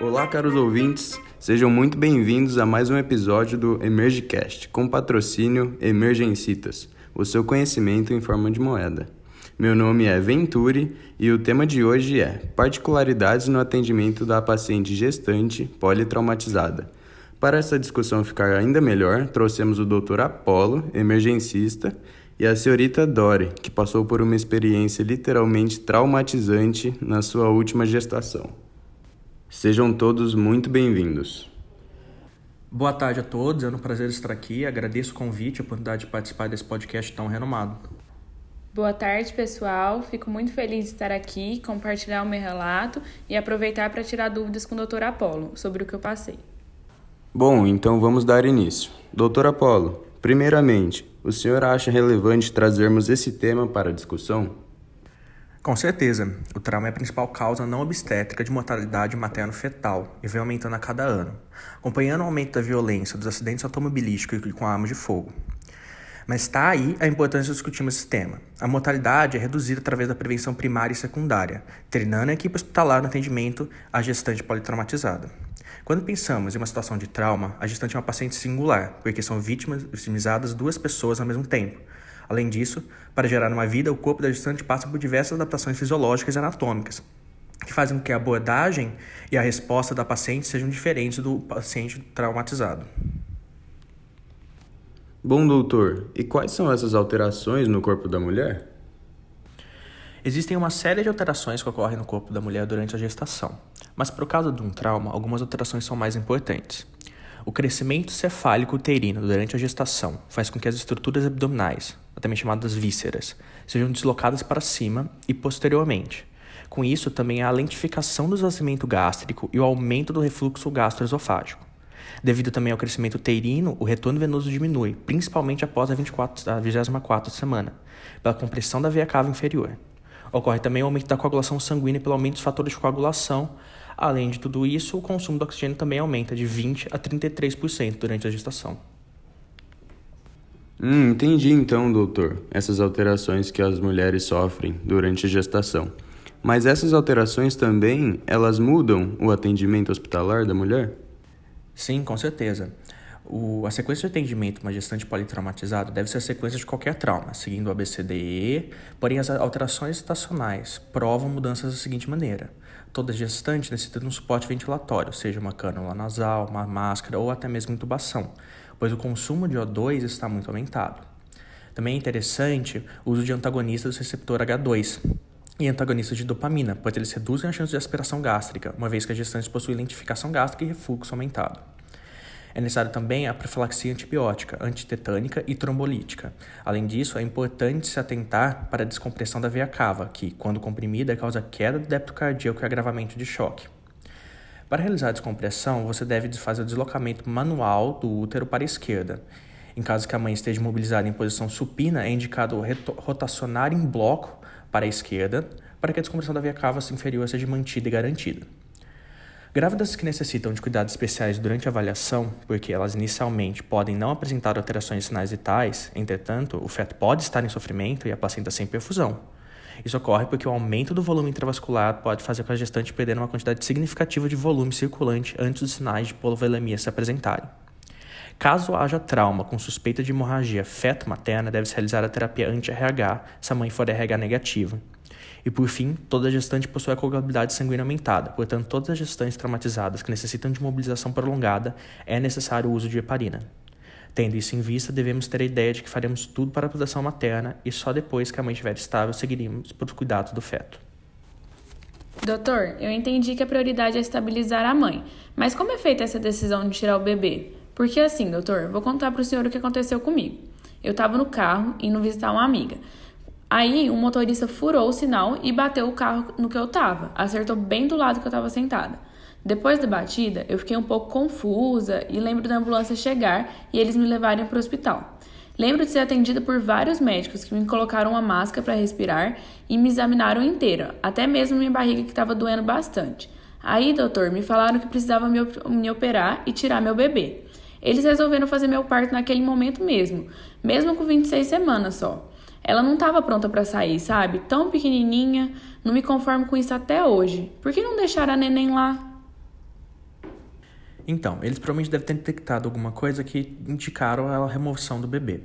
Olá, caros ouvintes, sejam muito bem-vindos a mais um episódio do EmergeCast, com patrocínio Emergencitas, o seu conhecimento em forma de moeda. Meu nome é Venturi e o tema de hoje é Particularidades no atendimento da paciente gestante politraumatizada. Para essa discussão ficar ainda melhor, trouxemos o Dr. Apolo, emergencista, e a senhorita Dori, que passou por uma experiência literalmente traumatizante na sua última gestação. Sejam todos muito bem-vindos. Boa tarde a todos, é um prazer estar aqui. Agradeço o convite e a oportunidade de participar desse podcast tão renomado. Boa tarde, pessoal. Fico muito feliz de estar aqui, compartilhar o meu relato e aproveitar para tirar dúvidas com o Dr. Apolo sobre o que eu passei. Bom, então vamos dar início. Doutor Apolo, primeiramente, o senhor acha relevante trazermos esse tema para a discussão? Com certeza, o trauma é a principal causa não obstétrica de mortalidade materno-fetal e vem aumentando a cada ano, acompanhando o aumento da violência dos acidentes automobilísticos com armas de fogo. Mas está aí a importância de discutirmos esse tema. A mortalidade é reduzida através da prevenção primária e secundária, treinando a equipe hospitalar no atendimento à gestante politraumatizada. Quando pensamos em uma situação de trauma, a gestante é uma paciente singular, porque são vítimas vitimizadas duas pessoas ao mesmo tempo, Além disso, para gerar uma vida, o corpo da gestante passa por diversas adaptações fisiológicas e anatômicas, que fazem com que a abordagem e a resposta da paciente sejam diferentes do paciente traumatizado. Bom, doutor, e quais são essas alterações no corpo da mulher? Existem uma série de alterações que ocorrem no corpo da mulher durante a gestação, mas por causa de um trauma, algumas alterações são mais importantes. O crescimento cefálico uterino durante a gestação faz com que as estruturas abdominais, também chamadas vísceras, sejam deslocadas para cima e posteriormente. Com isso, também há a lentificação do esvaziamento gástrico e o aumento do refluxo gastroesofágico. Devido também ao crescimento uterino, o retorno venoso diminui, principalmente após a, 24, a 24 semana, pela compressão da veia cava inferior. Ocorre também o aumento da coagulação sanguínea pelo aumento dos fatores de coagulação, Além de tudo isso, o consumo de oxigênio também aumenta de 20% a 33% durante a gestação. Hum, entendi então, doutor, essas alterações que as mulheres sofrem durante a gestação. Mas essas alterações também, elas mudam o atendimento hospitalar da mulher? Sim, com certeza. O, a sequência de atendimento uma gestante politraumatizada deve ser a sequência de qualquer trauma, seguindo o ABCDE, porém as alterações estacionais provam mudanças da seguinte maneira. Toda gestante necessita de um suporte ventilatório, seja uma cânula nasal, uma máscara ou até mesmo intubação, pois o consumo de O2 está muito aumentado. Também é interessante o uso de antagonistas do receptor H2 e antagonistas de dopamina, pois eles reduzem a chance de aspiração gástrica, uma vez que a gestante possui lentificação gástrica e refluxo aumentado. É necessário também a profilaxia antibiótica, antitetânica e trombolítica. Além disso, é importante se atentar para a descompressão da veia cava, que, quando comprimida, causa queda do débito cardíaco e agravamento de choque. Para realizar a descompressão, você deve fazer o deslocamento manual do útero para a esquerda. Em caso que a mãe esteja imobilizada em posição supina, é indicado rotacionar em bloco para a esquerda, para que a descompressão da veia cava inferior seja mantida e garantida. Grávidas que necessitam de cuidados especiais durante a avaliação, porque elas inicialmente podem não apresentar alterações sinais vitais, entretanto, o feto pode estar em sofrimento e a placenta sem perfusão. Isso ocorre porque o aumento do volume intravascular pode fazer com a gestante perder uma quantidade significativa de volume circulante antes dos sinais de polivolemia se apresentarem. Caso haja trauma com suspeita de hemorragia feto-materna, deve-se realizar a terapia anti-RH se a mãe for RH negativa. E por fim, toda gestante possui a coagulabilidade sanguínea aumentada, portanto, todas as gestantes traumatizadas que necessitam de mobilização prolongada é necessário o uso de heparina. Tendo isso em vista, devemos ter a ideia de que faremos tudo para a proteção materna e só depois que a mãe estiver estável seguiremos para os cuidados do feto. Doutor, eu entendi que a prioridade é estabilizar a mãe, mas como é feita essa decisão de tirar o bebê? Porque assim, doutor, vou contar para o senhor o que aconteceu comigo. Eu estava no carro indo visitar uma amiga. Aí, um motorista furou o sinal e bateu o carro no que eu tava, acertou bem do lado que eu tava sentada. Depois da batida, eu fiquei um pouco confusa e lembro da ambulância chegar e eles me levarem para o hospital. Lembro de ser atendida por vários médicos que me colocaram uma máscara para respirar e me examinaram inteira, até mesmo minha barriga que estava doendo bastante. Aí, doutor, me falaram que precisava me operar e tirar meu bebê. Eles resolveram fazer meu parto naquele momento mesmo, mesmo com 26 semanas só. Ela não estava pronta para sair, sabe? Tão pequenininha, não me conformo com isso até hoje. Por que não deixaram a neném lá? Então, eles provavelmente devem ter detectado alguma coisa que indicaram a remoção do bebê.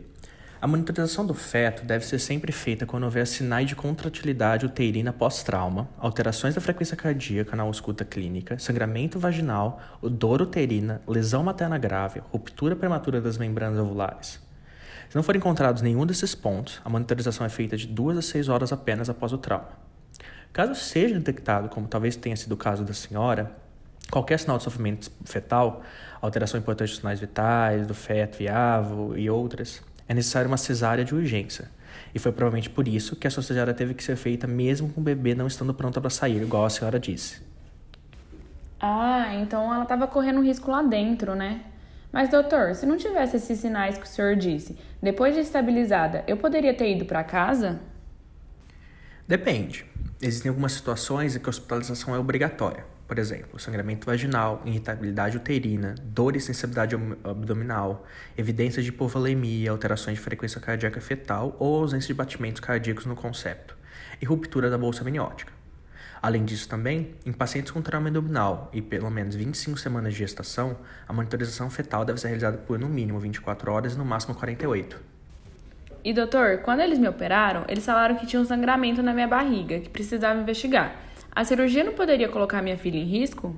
A monitorização do feto deve ser sempre feita quando houver sinais de contratilidade uterina pós-trauma, alterações da frequência cardíaca na ausculta clínica, sangramento vaginal, dor uterina, lesão materna grave, ruptura prematura das membranas ovulares. Se não for encontrados nenhum desses pontos, a monitorização é feita de 2 a 6 horas apenas após o trauma. Caso seja detectado, como talvez tenha sido o caso da senhora, qualquer sinal de sofrimento fetal, alteração importante dos sinais vitais, do feto viável e outras, é necessária uma cesárea de urgência. E foi provavelmente por isso que a sua cesárea teve que ser feita mesmo com o bebê não estando pronto para sair, igual a senhora disse. Ah, então ela estava correndo um risco lá dentro, né? Mas, doutor, se não tivesse esses sinais que o senhor disse, depois de estabilizada, eu poderia ter ido para casa? Depende. Existem algumas situações em que a hospitalização é obrigatória. Por exemplo, sangramento vaginal, irritabilidade uterina, dor e sensibilidade abdominal, evidências de hipovolemia, alterações de frequência cardíaca fetal ou ausência de batimentos cardíacos no concepto, e ruptura da bolsa amniótica. Além disso, também, em pacientes com trauma abdominal e pelo menos 25 semanas de gestação, a monitorização fetal deve ser realizada por no mínimo 24 horas e no máximo 48. E doutor, quando eles me operaram, eles falaram que tinha um sangramento na minha barriga, que precisava investigar. A cirurgia não poderia colocar minha filha em risco?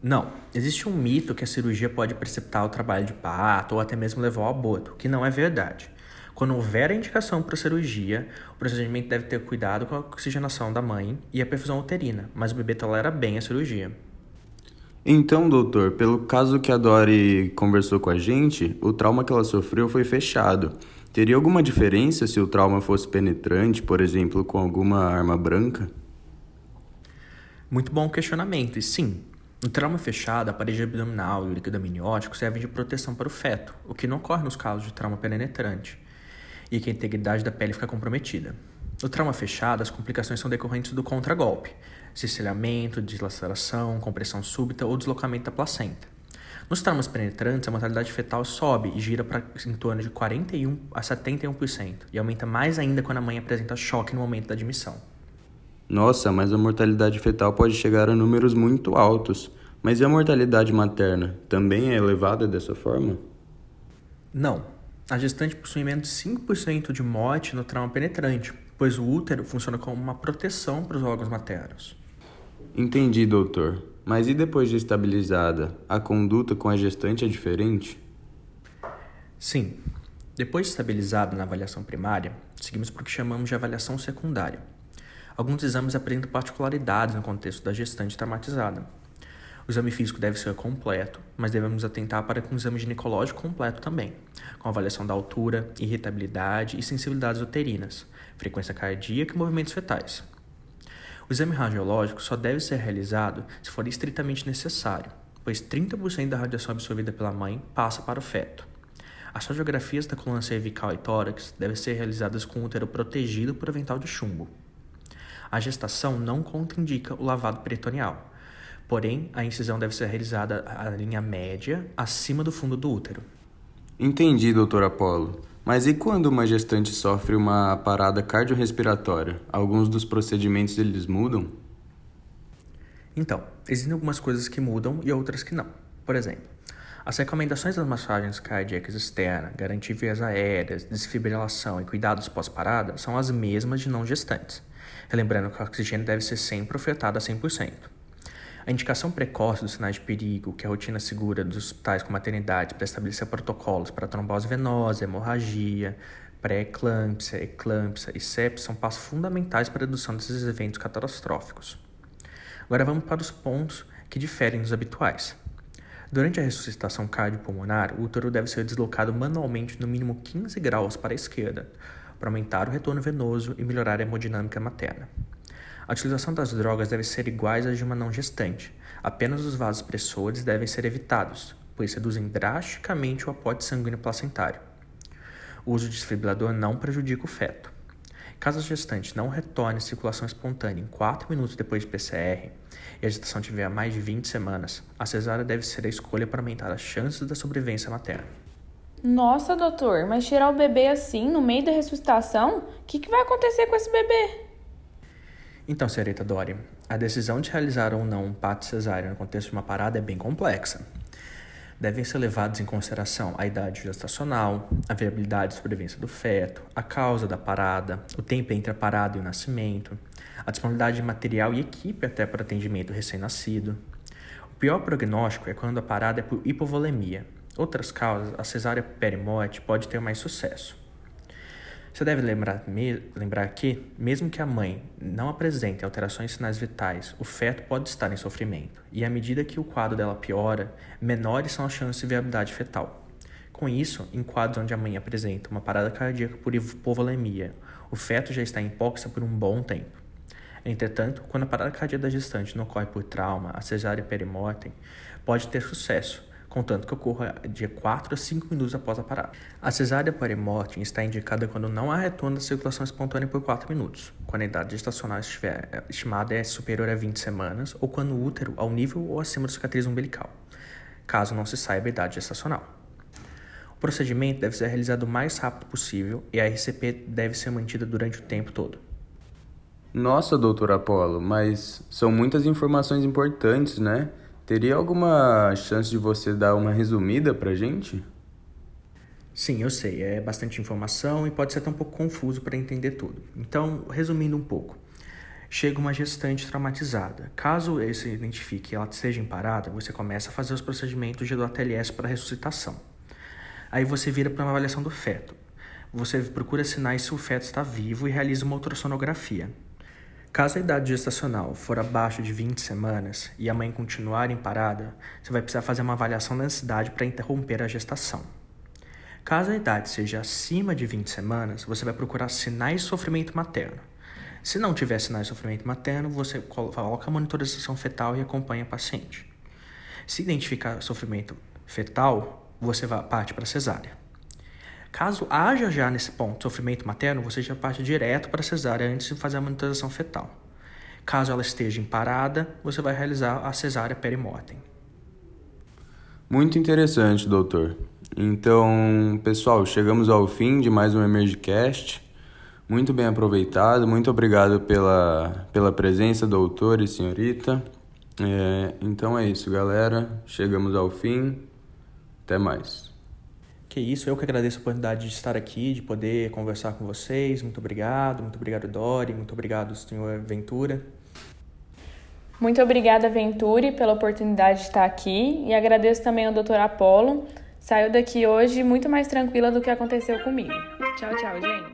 Não. Existe um mito que a cirurgia pode precipitar o trabalho de parto ou até mesmo levar ao aborto, que não é verdade. Quando houver a indicação para cirurgia, o procedimento deve ter cuidado com a oxigenação da mãe e a perfusão uterina, mas o bebê tolera bem a cirurgia. Então, doutor, pelo caso que a Dori conversou com a gente, o trauma que ela sofreu foi fechado. Teria alguma diferença se o trauma fosse penetrante, por exemplo, com alguma arma branca? Muito bom questionamento, e sim. No trauma fechado, a parede abdominal e o líquido amniótico servem de proteção para o feto, o que não ocorre nos casos de trauma penetrante e que a integridade da pele fica comprometida. No trauma fechado, as complicações são decorrentes do contragolpe, cesseamento, dilaceração, compressão súbita ou deslocamento da placenta. Nos traumas penetrantes, a mortalidade fetal sobe e gira para em torno de 41 a 71% e aumenta mais ainda quando a mãe apresenta choque no momento da admissão. Nossa, mas a mortalidade fetal pode chegar a números muito altos. Mas e a mortalidade materna? Também é elevada dessa forma? Não, a gestante possui menos de 5% de morte no trauma penetrante, pois o útero funciona como uma proteção para os órgãos maternos. Entendi, doutor. Mas e depois de estabilizada, a conduta com a gestante é diferente? Sim. Depois de estabilizada na avaliação primária, seguimos para o que chamamos de avaliação secundária. Alguns exames apresentam particularidades no contexto da gestante traumatizada, o exame físico deve ser completo, mas devemos atentar para um exame ginecológico completo também, com avaliação da altura, irritabilidade e sensibilidades uterinas, frequência cardíaca e movimentos fetais. O exame radiológico só deve ser realizado se for estritamente necessário, pois 30% da radiação absorvida pela mãe passa para o feto. As radiografias da coluna cervical e tórax devem ser realizadas com o útero protegido por avental de chumbo. A gestação não contraindica o lavado peritoneal, Porém, a incisão deve ser realizada à linha média, acima do fundo do útero. Entendi, doutor Apolo. Mas e quando uma gestante sofre uma parada cardiorrespiratória? Alguns dos procedimentos eles mudam? Então, existem algumas coisas que mudam e outras que não. Por exemplo, as recomendações das massagens cardíacas externas, garantir vias aéreas, desfibrilação e cuidados pós-parada são as mesmas de não gestantes. Relembrando que o oxigênio deve ser sempre ofertado a 100%. A indicação precoce dos sinais de perigo, que é a rotina segura dos hospitais com maternidade para estabelecer protocolos para trombose venosa, hemorragia, pré-eclâmpsia, eclâmpsia e sepsis são passos fundamentais para a redução desses eventos catastróficos. Agora vamos para os pontos que diferem dos habituais. Durante a ressuscitação cardiopulmonar, o útero deve ser deslocado manualmente no mínimo 15 graus para a esquerda, para aumentar o retorno venoso e melhorar a hemodinâmica materna. A utilização das drogas deve ser iguais às de uma não gestante. Apenas os vasos pressores devem ser evitados, pois reduzem drasticamente o aporte sanguíneo placentário. O uso de desfibrilador não prejudica o feto. Caso a gestante não retorne à circulação espontânea em 4 minutos depois de PCR e a gestação tiver mais de 20 semanas, a cesárea deve ser a escolha para aumentar as chances da sobrevivência materna. Nossa, doutor, mas tirar o bebê assim, no meio da ressuscitação? O que, que vai acontecer com esse bebê? Então, senhorita Dori, a decisão de realizar ou não um parto cesárea no contexto de uma parada é bem complexa devem ser levados em consideração a idade gestacional, a viabilidade e sobrevivência do feto, a causa da parada, o tempo entre a parada e o nascimento, a disponibilidade de material e equipe até para atendimento recém-nascido. O pior prognóstico é quando a parada é por hipovolemia. Outras causas, a cesárea perimorte pode ter mais sucesso. Você deve lembrar, me, lembrar que, mesmo que a mãe não apresente alterações sinais vitais, o feto pode estar em sofrimento, e à medida que o quadro dela piora, menores são as chances de viabilidade fetal. Com isso, em quadros onde a mãe apresenta uma parada cardíaca por hipovolemia, o feto já está em hipóxia por um bom tempo. Entretanto, quando a parada cardíaca da gestante não ocorre por trauma, a cesárea perimortem pode ter sucesso, contanto que ocorra de 4 a 5 minutos após a parada. A cesárea perimortem está indicada quando não há retorno da circulação espontânea por 4 minutos, quando a idade gestacional estiver eh, estimada é superior a 20 semanas ou quando o útero ao nível ou acima da cicatriz umbilical, caso não se saiba a idade gestacional. O procedimento deve ser realizado o mais rápido possível e a RCP deve ser mantida durante o tempo todo. Nossa, doutor Apolo, mas são muitas informações importantes, né? Teria alguma chance de você dar uma resumida pra gente? Sim, eu sei, é bastante informação e pode ser até um pouco confuso para entender tudo. Então, resumindo um pouco. Chega uma gestante traumatizada. Caso você identifique que ela esteja em parada, você começa a fazer os procedimentos de do ATLS para ressuscitação. Aí você vira para uma avaliação do feto. Você procura sinais se o feto está vivo e realiza uma ultrassonografia. Caso a idade gestacional for abaixo de 20 semanas e a mãe continuar em parada, você vai precisar fazer uma avaliação da necessidade para interromper a gestação. Caso a idade seja acima de 20 semanas, você vai procurar sinais de sofrimento materno. Se não tiver sinais de sofrimento materno, você coloca a monitorização fetal e acompanha a paciente. Se identificar sofrimento fetal, você parte para cesárea. Caso haja já nesse ponto sofrimento materno, você já parte direto para a cesárea antes de fazer a monitorização fetal. Caso ela esteja em parada, você vai realizar a cesárea perimortem. Muito interessante, doutor. Então, pessoal, chegamos ao fim de mais um Emergecast. Muito bem aproveitado. Muito obrigado pela, pela presença, doutor e senhorita. É, então é isso, galera. Chegamos ao fim. Até mais. Que isso, eu que agradeço a oportunidade de estar aqui, de poder conversar com vocês. Muito obrigado, muito obrigado, Dori, muito obrigado, senhor Ventura. Muito obrigada, Venturi, pela oportunidade de estar aqui e agradeço também ao Dr. Apolo. Saiu daqui hoje muito mais tranquila do que aconteceu comigo. Tchau, tchau, gente.